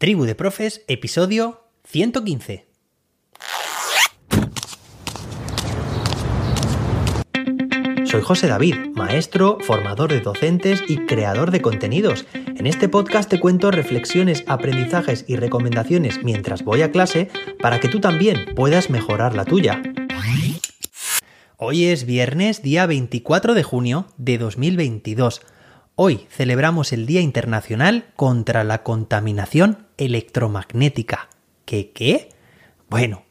Tribu de Profes, episodio 115. Soy José David, maestro, formador de docentes y creador de contenidos. En este podcast te cuento reflexiones, aprendizajes y recomendaciones mientras voy a clase para que tú también puedas mejorar la tuya. Hoy es viernes, día 24 de junio de 2022. Hoy celebramos el Día Internacional contra la Contaminación Electromagnética. ¿Qué qué? Bueno,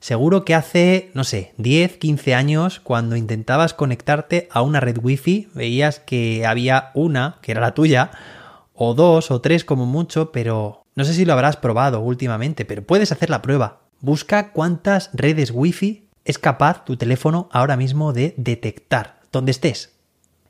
seguro que hace, no sé, 10, 15 años, cuando intentabas conectarte a una red wifi, veías que había una, que era la tuya, o dos o tres como mucho, pero no sé si lo habrás probado últimamente, pero puedes hacer la prueba. Busca cuántas redes wifi es capaz tu teléfono ahora mismo de detectar, donde estés.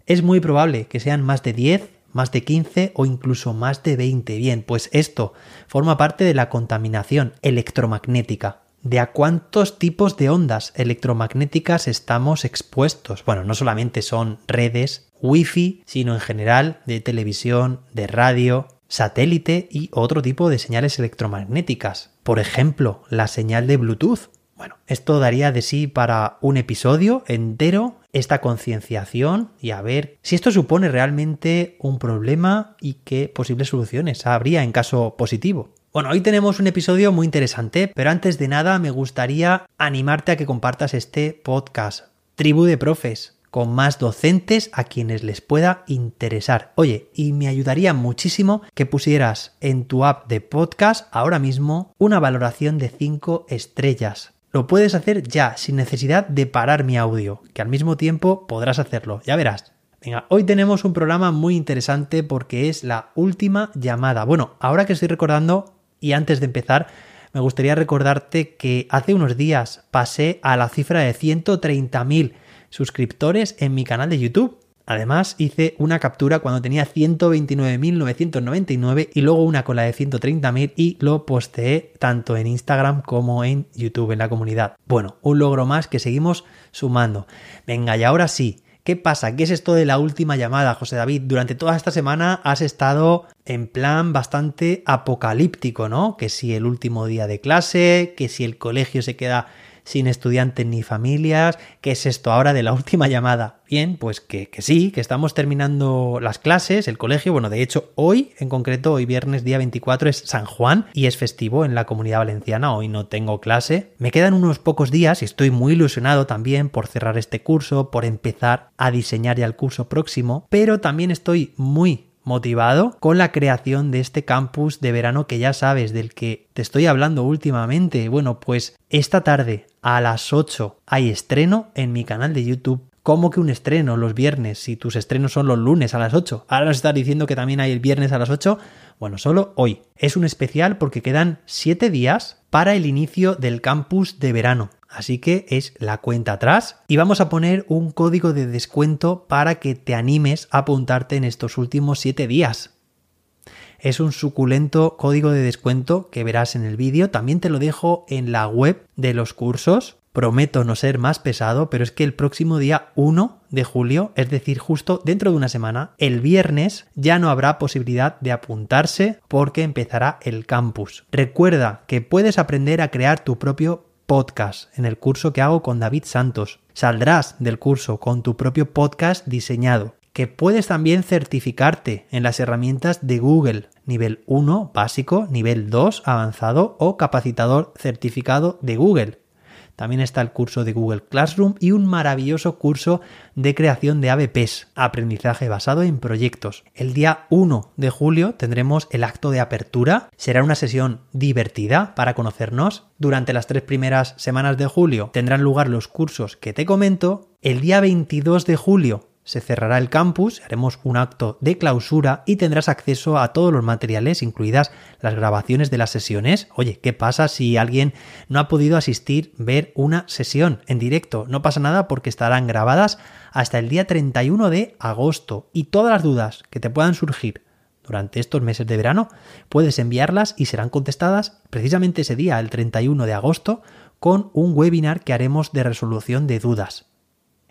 Es muy probable que sean más de 10, más de 15 o incluso más de 20. Bien, pues esto forma parte de la contaminación electromagnética. ¿De a cuántos tipos de ondas electromagnéticas estamos expuestos? Bueno, no solamente son redes wifi, sino en general de televisión, de radio, satélite y otro tipo de señales electromagnéticas. Por ejemplo, la señal de Bluetooth bueno, esto daría de sí para un episodio entero, esta concienciación y a ver si esto supone realmente un problema y qué posibles soluciones habría en caso positivo. Bueno, hoy tenemos un episodio muy interesante, pero antes de nada me gustaría animarte a que compartas este podcast, Tribu de Profes, con más docentes a quienes les pueda interesar. Oye, y me ayudaría muchísimo que pusieras en tu app de podcast ahora mismo una valoración de 5 estrellas. Lo puedes hacer ya, sin necesidad de parar mi audio, que al mismo tiempo podrás hacerlo, ya verás. Venga, hoy tenemos un programa muy interesante porque es la última llamada. Bueno, ahora que estoy recordando y antes de empezar, me gustaría recordarte que hace unos días pasé a la cifra de 130.000 suscriptores en mi canal de YouTube. Además, hice una captura cuando tenía 129.999 y luego una con la de 130.000 y lo posteé tanto en Instagram como en YouTube en la comunidad. Bueno, un logro más que seguimos sumando. Venga, y ahora sí. ¿Qué pasa? ¿Qué es esto de la última llamada, José David? Durante toda esta semana has estado en plan bastante apocalíptico, ¿no? Que si el último día de clase, que si el colegio se queda sin estudiantes ni familias. ¿Qué es esto ahora de la última llamada? Bien, pues que, que, sí, que estamos terminando las clases, el colegio. Bueno, de hecho, hoy, en concreto, hoy viernes día 24 es San Juan y es festivo en la comunidad valenciana. Hoy no tengo clase. Me quedan unos pocos días y estoy muy ilusionado también por cerrar este curso, por empezar a diseñar ya el curso próximo, pero también estoy muy motivado con la creación de este campus de verano que ya sabes, del que te estoy hablando últimamente. Bueno, pues esta tarde a las 8 hay estreno en mi canal de YouTube. ¿Cómo que un estreno los viernes si tus estrenos son los lunes a las 8? Ahora nos estás diciendo que también hay el viernes a las 8. Bueno, solo hoy. Es un especial porque quedan 7 días para el inicio del campus de verano. Así que es la cuenta atrás y vamos a poner un código de descuento para que te animes a apuntarte en estos últimos 7 días. Es un suculento código de descuento que verás en el vídeo. También te lo dejo en la web de los cursos. Prometo no ser más pesado, pero es que el próximo día 1 de julio, es decir, justo dentro de una semana, el viernes, ya no habrá posibilidad de apuntarse porque empezará el campus. Recuerda que puedes aprender a crear tu propio podcast en el curso que hago con David Santos. Saldrás del curso con tu propio podcast diseñado, que puedes también certificarte en las herramientas de Google, nivel 1 básico, nivel 2 avanzado o capacitador certificado de Google. También está el curso de Google Classroom y un maravilloso curso de creación de ABPs, aprendizaje basado en proyectos. El día 1 de julio tendremos el acto de apertura. Será una sesión divertida para conocernos. Durante las tres primeras semanas de julio tendrán lugar los cursos que te comento. El día 22 de julio se cerrará el campus, haremos un acto de clausura y tendrás acceso a todos los materiales, incluidas las grabaciones de las sesiones. Oye, ¿qué pasa si alguien no ha podido asistir, ver una sesión en directo? No pasa nada porque estarán grabadas hasta el día 31 de agosto y todas las dudas que te puedan surgir durante estos meses de verano, puedes enviarlas y serán contestadas precisamente ese día, el 31 de agosto, con un webinar que haremos de resolución de dudas.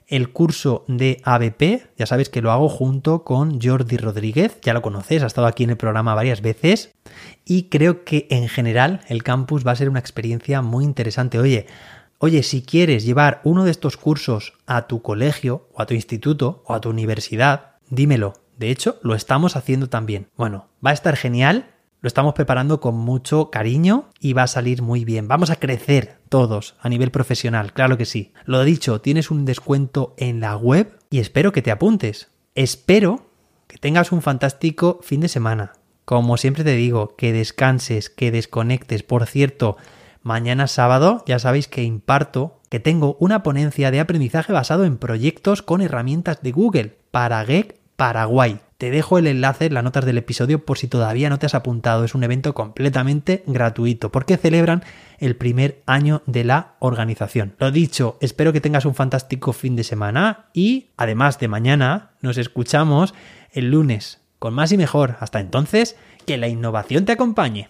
El curso de ABP, ya sabes que lo hago junto con Jordi Rodríguez, ya lo conoces, ha estado aquí en el programa varias veces y creo que en general el campus va a ser una experiencia muy interesante. Oye, oye, si quieres llevar uno de estos cursos a tu colegio o a tu instituto o a tu universidad, dímelo. De hecho, lo estamos haciendo también. Bueno, va a estar genial lo estamos preparando con mucho cariño y va a salir muy bien. Vamos a crecer todos a nivel profesional, claro que sí. Lo dicho, tienes un descuento en la web y espero que te apuntes. Espero que tengas un fantástico fin de semana. Como siempre te digo, que descanses, que desconectes. Por cierto, mañana sábado ya sabéis que imparto, que tengo una ponencia de aprendizaje basado en proyectos con herramientas de Google para GEC Paraguay. Te dejo el enlace en las notas del episodio por si todavía no te has apuntado. Es un evento completamente gratuito porque celebran el primer año de la organización. Lo dicho, espero que tengas un fantástico fin de semana y además de mañana nos escuchamos el lunes con más y mejor. Hasta entonces, que la innovación te acompañe.